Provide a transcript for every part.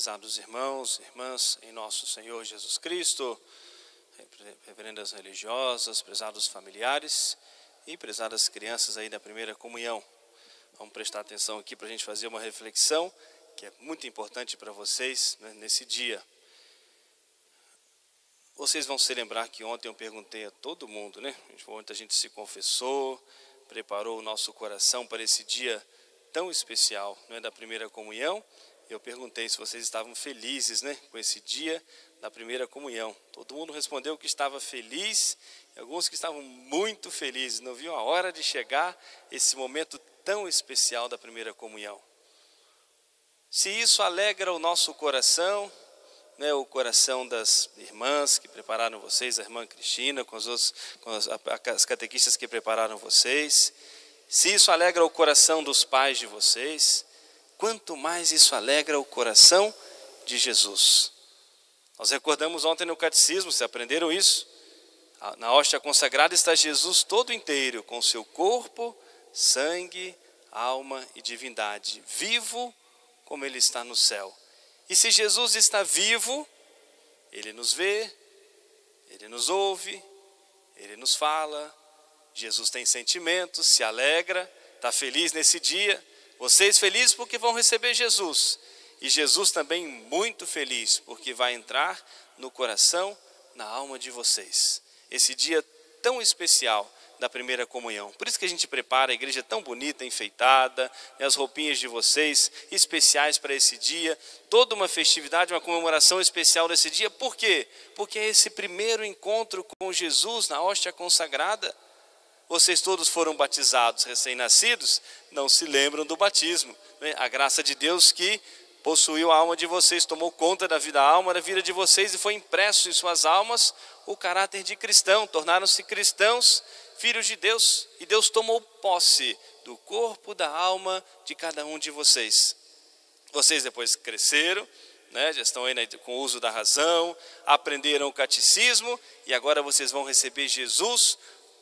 Prezados irmãos, irmãs, em nosso Senhor Jesus Cristo, reverendas religiosas, prezados familiares e prezadas crianças aí da primeira comunhão. Vamos prestar atenção aqui para a gente fazer uma reflexão que é muito importante para vocês né, nesse dia. Vocês vão se lembrar que ontem eu perguntei a todo mundo, né? Ontem a gente se confessou, preparou o nosso coração para esse dia tão especial, não é da primeira comunhão. Eu perguntei se vocês estavam felizes, né, com esse dia da primeira comunhão. Todo mundo respondeu que estava feliz, e alguns que estavam muito felizes, não viam a hora de chegar esse momento tão especial da primeira comunhão. Se isso alegra o nosso coração, né, o coração das irmãs que prepararam vocês, a irmã Cristina, com, os outros, com as, as catequistas que prepararam vocês, se isso alegra o coração dos pais de vocês, quanto mais isso alegra o coração de Jesus. Nós recordamos ontem no catecismo, vocês aprenderam isso? Na hóstia consagrada está Jesus todo inteiro, com seu corpo, sangue, alma e divindade, vivo como ele está no céu. E se Jesus está vivo, ele nos vê, ele nos ouve, ele nos fala. Jesus tem sentimentos, se alegra, está feliz nesse dia. Vocês felizes porque vão receber Jesus. E Jesus também muito feliz porque vai entrar no coração, na alma de vocês. Esse dia tão especial da primeira comunhão. Por isso que a gente prepara a igreja tão bonita, enfeitada, né, as roupinhas de vocês especiais para esse dia, toda uma festividade, uma comemoração especial desse dia. Por quê? Porque é esse primeiro encontro com Jesus na hóstia consagrada. Vocês todos foram batizados, recém-nascidos, não se lembram do batismo. Né? A graça de Deus que possuiu a alma de vocês, tomou conta da vida, a alma da vida de vocês e foi impresso em suas almas o caráter de cristão, tornaram-se cristãos filhos de Deus, e Deus tomou posse do corpo, da alma de cada um de vocês. Vocês depois cresceram, né, já estão aí com o uso da razão, aprenderam o catecismo e agora vocês vão receber Jesus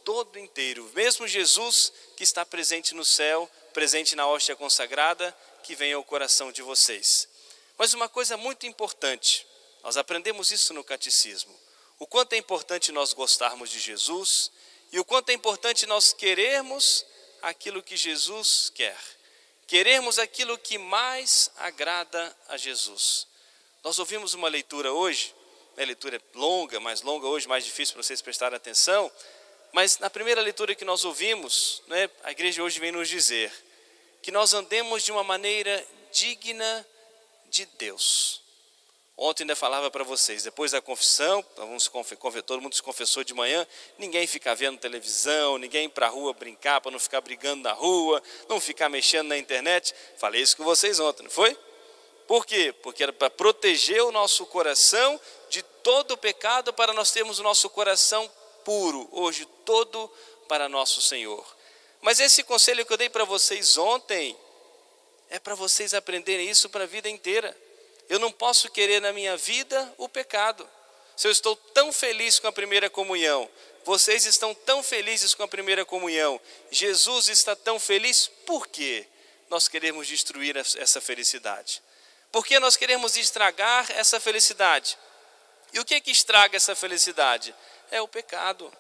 todo inteiro, mesmo Jesus que está presente no céu, presente na hóstia consagrada, que vem ao coração de vocês. Mas uma coisa muito importante, nós aprendemos isso no catecismo. O quanto é importante nós gostarmos de Jesus, e o quanto é importante nós querermos aquilo que Jesus quer, querermos aquilo que mais agrada a Jesus. Nós ouvimos uma leitura hoje, a né, leitura é longa, mais longa hoje, mais difícil para vocês prestarem atenção, mas na primeira leitura que nós ouvimos, né, a igreja hoje vem nos dizer que nós andemos de uma maneira digna de Deus. Ontem ainda falava para vocês, depois da confissão, todo mundo se confessou de manhã, ninguém ficar vendo televisão, ninguém ir para a rua brincar para não ficar brigando na rua, não ficar mexendo na internet. Falei isso com vocês ontem, não foi? Por quê? Porque era para proteger o nosso coração de todo o pecado, para nós termos o nosso coração puro, hoje todo para nosso Senhor. Mas esse conselho que eu dei para vocês ontem é para vocês aprenderem isso para a vida inteira. Eu não posso querer na minha vida o pecado. Se eu estou tão feliz com a primeira comunhão, vocês estão tão felizes com a primeira comunhão, Jesus está tão feliz, por quê? Nós queremos destruir essa felicidade. Por que nós queremos estragar essa felicidade? E o que é que estraga essa felicidade? É o pecado.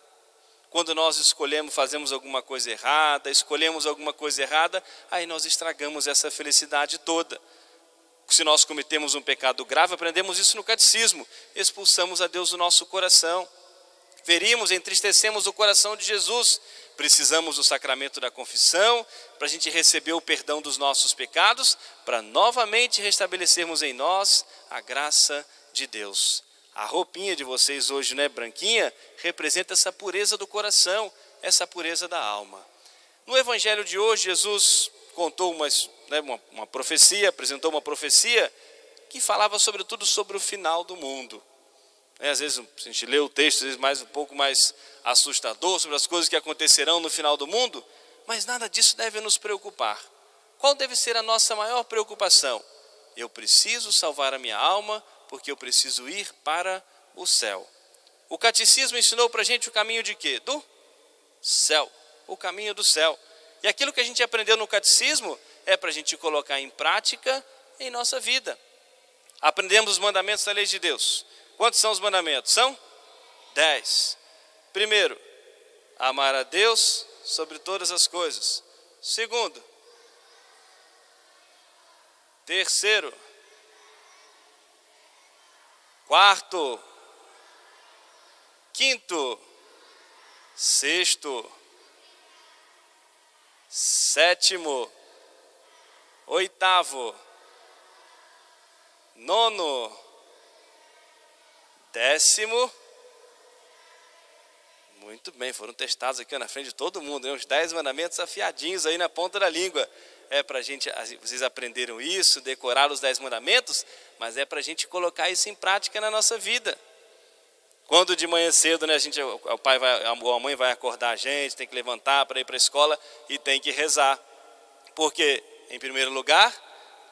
Quando nós escolhemos, fazemos alguma coisa errada, escolhemos alguma coisa errada, aí nós estragamos essa felicidade toda se nós cometemos um pecado grave, aprendemos isso no catecismo, expulsamos a Deus do nosso coração. Ferimos, entristecemos o coração de Jesus. Precisamos do sacramento da confissão para a gente receber o perdão dos nossos pecados, para novamente restabelecermos em nós a graça de Deus. A roupinha de vocês hoje, né, branquinha, representa essa pureza do coração, essa pureza da alma. No evangelho de hoje, Jesus contou uma, né, uma, uma profecia, apresentou uma profecia que falava sobretudo sobre o final do mundo. É, às vezes a gente lê o texto, às vezes mais um pouco mais assustador sobre as coisas que acontecerão no final do mundo, mas nada disso deve nos preocupar. Qual deve ser a nossa maior preocupação? Eu preciso salvar a minha alma, porque eu preciso ir para o céu. O catecismo ensinou para a gente o caminho de quê? Do céu. O caminho do céu. E aquilo que a gente aprendeu no catecismo é para a gente colocar em prática em nossa vida. Aprendemos os mandamentos da lei de Deus. Quantos são os mandamentos? São dez. Primeiro, amar a Deus sobre todas as coisas. Segundo, terceiro, quarto, quinto, sexto, sétimo, oitavo, nono, décimo. Muito bem, foram testados aqui na frente de todo mundo, né? uns dez mandamentos afiadinhos aí na ponta da língua. É para gente, vocês aprenderam isso, decorar os dez mandamentos, mas é para a gente colocar isso em prática na nossa vida. Quando de manhã cedo, né, a gente, o pai vai, a mãe vai acordar a gente, tem que levantar para ir para a escola e tem que rezar. Porque, em primeiro lugar,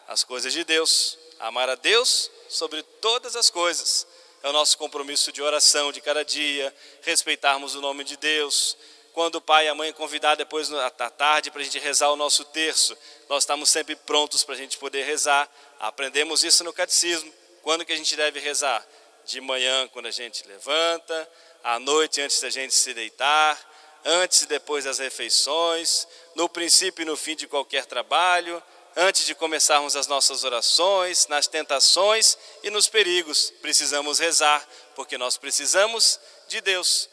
as coisas de Deus, amar a Deus sobre todas as coisas. É o nosso compromisso de oração de cada dia, respeitarmos o nome de Deus. Quando o pai e a mãe convidar depois à tarde para a gente rezar o nosso terço, nós estamos sempre prontos para a gente poder rezar. Aprendemos isso no catecismo. Quando que a gente deve rezar? de manhã quando a gente levanta, à noite antes da gente se deitar, antes e depois das refeições, no princípio e no fim de qualquer trabalho, antes de começarmos as nossas orações, nas tentações e nos perigos. Precisamos rezar, porque nós precisamos de Deus.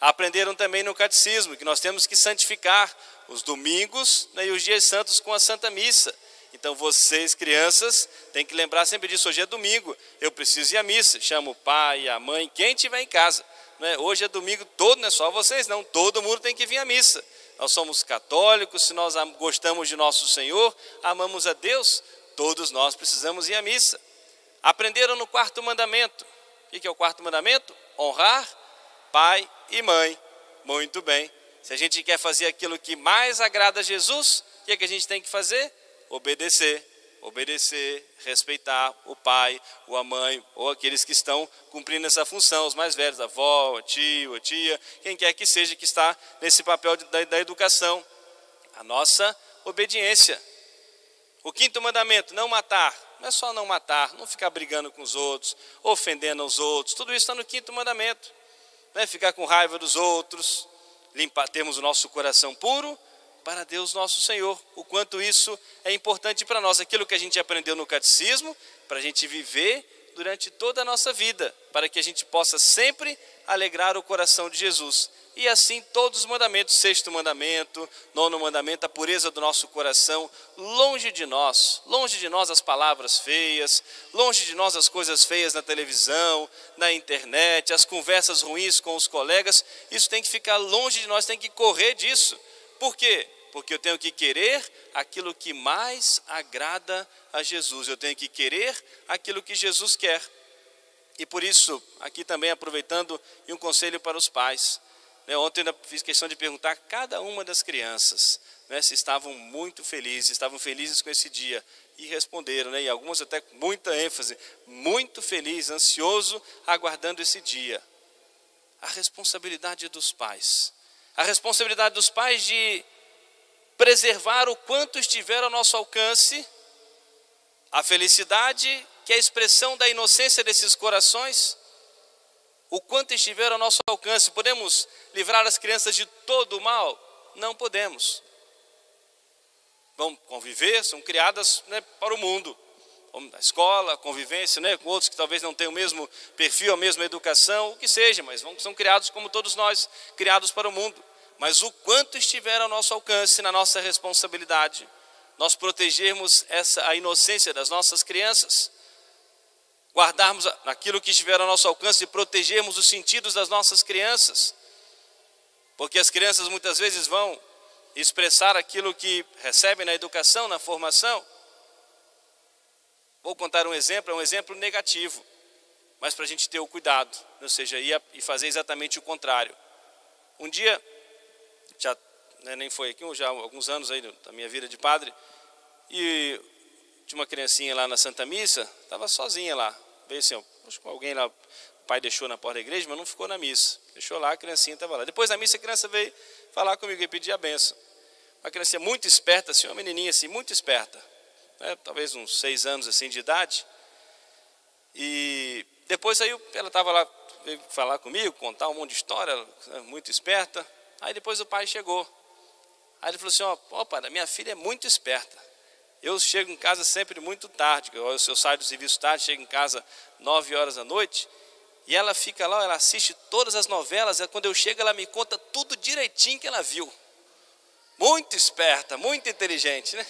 Aprenderam também no catecismo que nós temos que santificar os domingos né, e os dias santos com a Santa Missa. Então vocês, crianças, têm que lembrar sempre disso. Hoje é domingo, eu preciso ir à missa. Chamo o pai, a mãe, quem estiver em casa. É? Hoje é domingo todo, não é só vocês, não. Todo mundo tem que vir à missa. Nós somos católicos, se nós gostamos de nosso Senhor, amamos a Deus, todos nós precisamos ir à missa. Aprenderam no quarto mandamento. O que é o quarto mandamento? Honrar pai e mãe. Muito bem. Se a gente quer fazer aquilo que mais agrada a Jesus, o que, é que a gente tem que fazer? Obedecer, obedecer, respeitar o pai, ou a mãe, ou aqueles que estão cumprindo essa função, os mais velhos, a avó, a tio, a tia, quem quer que seja que está nesse papel de, da, da educação. A nossa obediência. O quinto mandamento, não matar. Não é só não matar, não ficar brigando com os outros, ofendendo os outros. Tudo isso está no quinto mandamento. Não é ficar com raiva dos outros, limpar, termos o nosso coração puro para Deus nosso Senhor. O quanto isso é importante para nós, aquilo que a gente aprendeu no catecismo, para a gente viver durante toda a nossa vida, para que a gente possa sempre alegrar o coração de Jesus. E assim todos os mandamentos, sexto mandamento, nono mandamento, a pureza do nosso coração, longe de nós, longe de nós as palavras feias, longe de nós as coisas feias na televisão, na internet, as conversas ruins com os colegas, isso tem que ficar longe de nós, tem que correr disso. Por quê? Porque eu tenho que querer aquilo que mais agrada a Jesus. Eu tenho que querer aquilo que Jesus quer. E por isso, aqui também aproveitando, e um conselho para os pais. Né, ontem eu fiz questão de perguntar a cada uma das crianças né, se estavam muito felizes, estavam felizes com esse dia. E responderam, né, e algumas até com muita ênfase, muito feliz, ansioso, aguardando esse dia. A responsabilidade dos pais. A responsabilidade dos pais de preservar o quanto estiver ao nosso alcance, a felicidade, que é a expressão da inocência desses corações, o quanto estiver ao nosso alcance. Podemos livrar as crianças de todo o mal? Não podemos. Vão conviver, são criadas né, para o mundo. Na escola, convivência né, com outros que talvez não tenham o mesmo perfil, a mesma educação, o que seja, mas vão, são criados como todos nós, criados para o mundo mas o quanto estiver ao nosso alcance, na nossa responsabilidade, nós protegermos essa, a inocência das nossas crianças, guardarmos aquilo que estiver ao nosso alcance e protegermos os sentidos das nossas crianças, porque as crianças muitas vezes vão expressar aquilo que recebem na educação, na formação. Vou contar um exemplo, é um exemplo negativo, mas para a gente ter o cuidado, ou seja, e fazer exatamente o contrário. Um dia né, nem foi aqui, já há alguns anos aí da minha vida de padre, e tinha uma criancinha lá na Santa Missa, estava sozinha lá, veio assim, ó, alguém lá, o pai deixou na porta da igreja, mas não ficou na missa, deixou lá, a criancinha estava lá. Depois da missa, a criança veio falar comigo e pedir a benção. Uma criança muito esperta, assim, uma menininha assim, muito esperta, né, talvez uns seis anos assim de idade, E depois aí ela estava lá veio falar comigo, contar um monte de história, muito esperta. Aí depois o pai chegou. Aí ele falou assim: ó, oh, minha filha é muito esperta. Eu chego em casa sempre muito tarde, eu, eu saio do serviço tarde, chego em casa nove horas da noite, e ela fica lá, ela assiste todas as novelas, e quando eu chego ela me conta tudo direitinho que ela viu. Muito esperta, muito inteligente, né?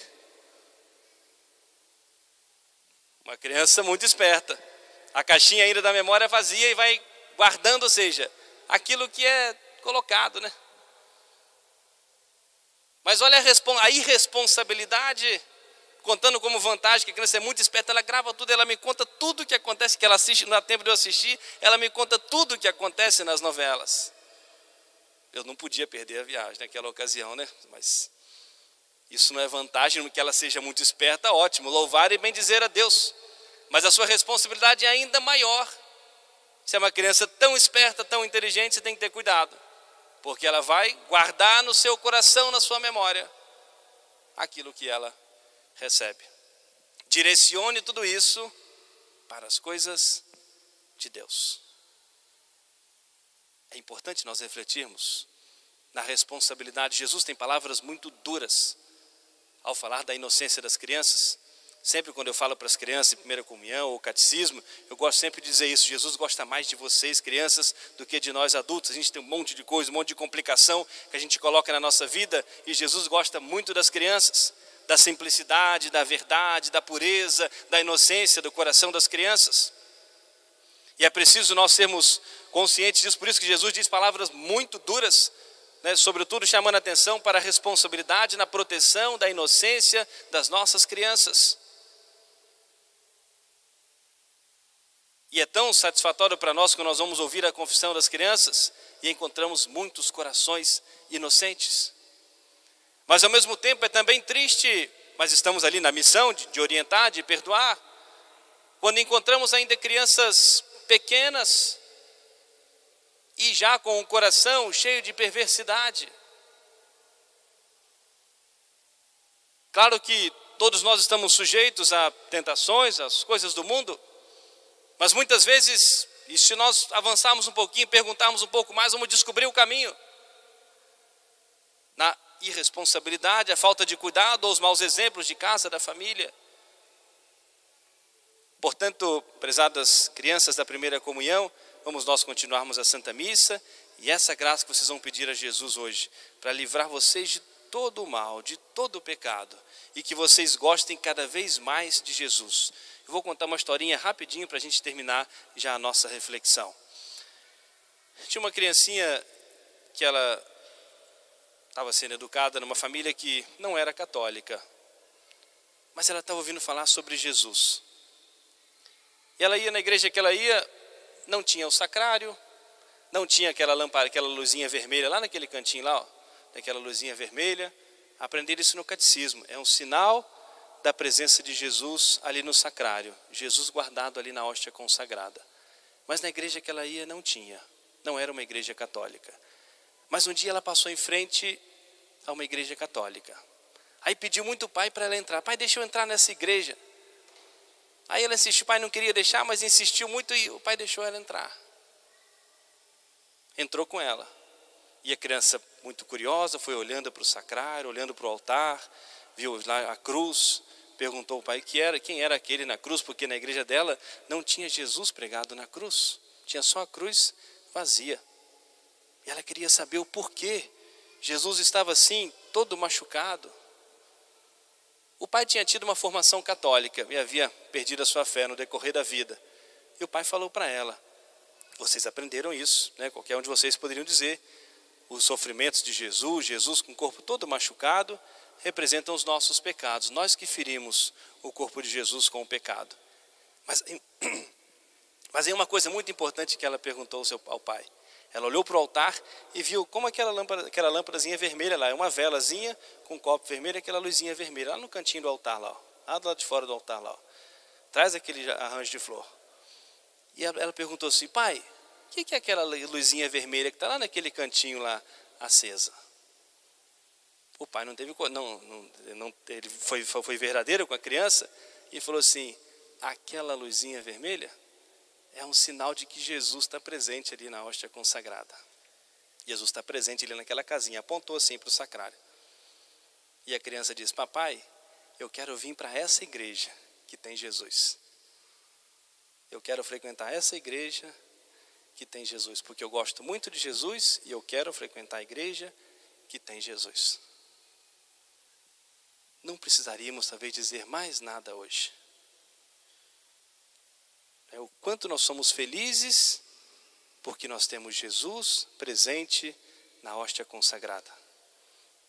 Uma criança muito esperta. A caixinha ainda da memória vazia e vai guardando, ou seja, aquilo que é colocado, né? Mas olha a, irresponsabilidade, contando como vantagem que a criança é muito esperta, ela grava tudo, ela me conta tudo o que acontece, que ela assiste, não dá tempo de eu assistir, ela me conta tudo o que acontece nas novelas. Eu não podia perder a viagem naquela ocasião, né? Mas isso não é vantagem, que ela seja muito esperta, ótimo, louvar e bem dizer a Deus. Mas a sua responsabilidade é ainda maior. Se é uma criança tão esperta, tão inteligente, você tem que ter cuidado, porque ela vai guardar no seu coração, na sua memória, aquilo que ela recebe. Direcione tudo isso para as coisas de Deus. É importante nós refletirmos na responsabilidade. Jesus tem palavras muito duras ao falar da inocência das crianças. Sempre quando eu falo para as crianças em primeira comunhão ou catecismo, eu gosto sempre de dizer isso. Jesus gosta mais de vocês, crianças, do que de nós adultos. A gente tem um monte de coisa, um monte de complicação que a gente coloca na nossa vida e Jesus gosta muito das crianças, da simplicidade, da verdade, da pureza, da inocência do coração das crianças. E é preciso nós sermos conscientes disso, por isso que Jesus diz palavras muito duras, né, sobretudo chamando atenção para a responsabilidade na proteção da inocência das nossas crianças. E é tão satisfatório para nós quando nós vamos ouvir a confissão das crianças e encontramos muitos corações inocentes. Mas ao mesmo tempo é também triste, mas estamos ali na missão de, de orientar, de perdoar, quando encontramos ainda crianças pequenas e já com o coração cheio de perversidade. Claro que todos nós estamos sujeitos a tentações, às coisas do mundo, mas muitas vezes, e se nós avançarmos um pouquinho, perguntarmos um pouco mais, vamos descobrir o caminho. Na irresponsabilidade, a falta de cuidado ou os maus exemplos de casa, da família. Portanto, prezadas crianças da primeira comunhão, vamos nós continuarmos a Santa Missa e essa graça que vocês vão pedir a Jesus hoje, para livrar vocês de todo o mal, de todo o pecado, e que vocês gostem cada vez mais de Jesus. Eu vou contar uma historinha rapidinho para a gente terminar já a nossa reflexão. Tinha uma criancinha que ela estava sendo educada numa família que não era católica, mas ela estava ouvindo falar sobre Jesus. E ela ia na igreja que ela ia, não tinha o sacrário, não tinha aquela lâmpada, aquela luzinha vermelha lá naquele cantinho lá, ó, daquela luzinha vermelha. Aprender isso no catecismo. É um sinal da presença de Jesus ali no sacrário, Jesus guardado ali na hóstia consagrada. Mas na igreja que ela ia não tinha, não era uma igreja católica. Mas um dia ela passou em frente a uma igreja católica. Aí pediu muito o pai para ela entrar. Pai, deixa eu entrar nessa igreja. Aí ela insistiu, o pai não queria deixar, mas insistiu muito e o pai deixou ela entrar. Entrou com ela. E a criança, muito curiosa, foi olhando para o sacrário, olhando para o altar, viu lá a cruz, perguntou ao pai que era, quem era aquele na cruz, porque na igreja dela não tinha Jesus pregado na cruz, tinha só a cruz vazia. E ela queria saber o porquê. Jesus estava assim, todo machucado. O pai tinha tido uma formação católica e havia perdido a sua fé no decorrer da vida. E o pai falou para ela: Vocês aprenderam isso, né? qualquer um de vocês poderiam dizer. Os sofrimentos de Jesus, Jesus com o corpo todo machucado, representam os nossos pecados. Nós que ferimos o corpo de Jesus com o pecado. Mas, mas uma coisa muito importante que ela perguntou ao, seu, ao pai. Ela olhou para o altar e viu como aquela lâmpada, aquela lâmpadazinha vermelha lá, é uma velazinha com um copo vermelho, aquela luzinha vermelha, lá no cantinho do altar lá, ó, lá do lado de fora do altar lá. Ó. Traz aquele arranjo de flor. E ela, perguntou assim, pai, o que é aquela luzinha vermelha que está lá naquele cantinho lá acesa? O pai não teve, não, não, não ele foi, foi verdadeiro com a criança e falou assim: aquela luzinha vermelha é um sinal de que Jesus está presente ali na hóstia consagrada. Jesus está presente ali naquela casinha, apontou assim para o sacrário. E a criança diz: Papai, eu quero vir para essa igreja que tem Jesus. Eu quero frequentar essa igreja que tem Jesus, porque eu gosto muito de Jesus e eu quero frequentar a igreja que tem Jesus. Não precisaríamos talvez dizer mais nada hoje. É o quanto nós somos felizes porque nós temos Jesus presente na hóstia consagrada.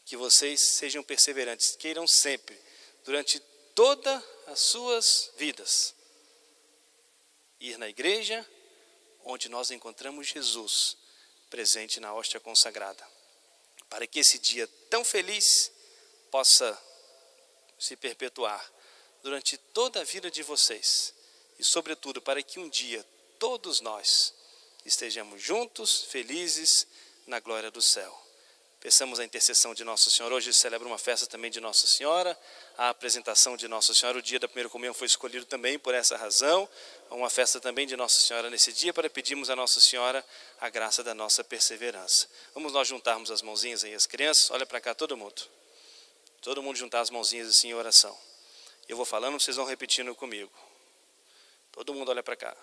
Que vocês sejam perseverantes, queiram sempre, durante todas as suas vidas, ir na igreja onde nós encontramos Jesus presente na hóstia consagrada, para que esse dia tão feliz possa se perpetuar durante toda a vida de vocês e, sobretudo, para que um dia todos nós estejamos juntos, felizes na glória do céu. Peçamos a intercessão de Nossa Senhora. Hoje celebra uma festa também de Nossa Senhora, a apresentação de Nossa Senhora. O dia da primeira comunhão foi escolhido também por essa razão. Uma festa também de Nossa Senhora nesse dia, para pedirmos a Nossa Senhora a graça da nossa perseverança. Vamos nós juntarmos as mãozinhas aí, as crianças. Olha para cá, todo mundo. Todo mundo juntar as mãozinhas assim em oração. Eu vou falando, vocês vão repetindo comigo. Todo mundo olha para cá.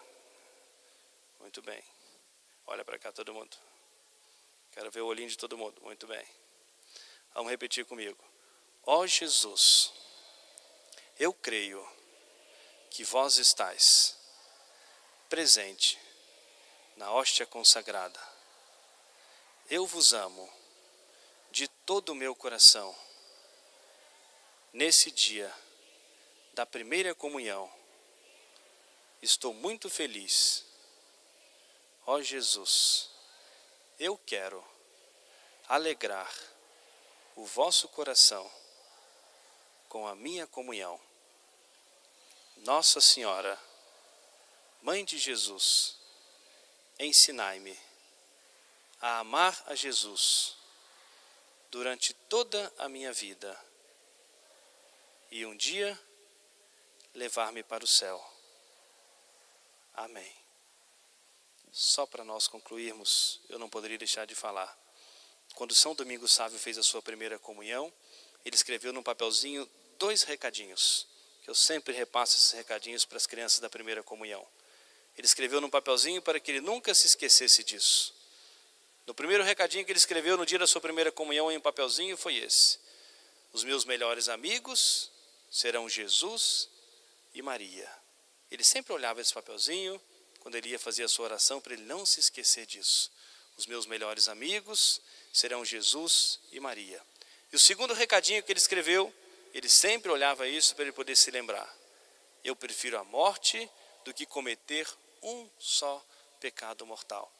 Muito bem. Olha para cá, todo mundo. Quero ver o olhinho de todo mundo. Muito bem. Vamos repetir comigo. Ó oh Jesus, eu creio que vós estáis presente na hóstia consagrada. Eu vos amo de todo o meu coração. Nesse dia da primeira comunhão, estou muito feliz. Ó Jesus, eu quero alegrar o vosso coração com a minha comunhão. Nossa Senhora, Mãe de Jesus, ensinai-me a amar a Jesus durante toda a minha vida e um dia levar-me para o céu. Amém. Só para nós concluirmos, eu não poderia deixar de falar. Quando São Domingos Sávio fez a sua primeira comunhão, ele escreveu num papelzinho dois recadinhos, que eu sempre repasso esses recadinhos para as crianças da primeira comunhão. Ele escreveu num papelzinho para que ele nunca se esquecesse disso. No primeiro recadinho que ele escreveu no dia da sua primeira comunhão em um papelzinho foi esse: Os meus melhores amigos serão Jesus e Maria. Ele sempre olhava esse papelzinho quando ele ia fazer a sua oração, para ele não se esquecer disso. Os meus melhores amigos serão Jesus e Maria. E o segundo recadinho que ele escreveu, ele sempre olhava isso para ele poder se lembrar. Eu prefiro a morte do que cometer um só pecado mortal.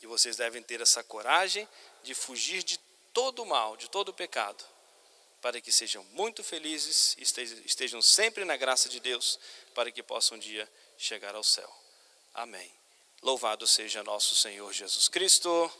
E vocês devem ter essa coragem de fugir de todo o mal, de todo o pecado, para que sejam muito felizes e estejam sempre na graça de Deus, para que possam um dia chegar ao céu. Amém. Louvado seja nosso Senhor Jesus Cristo.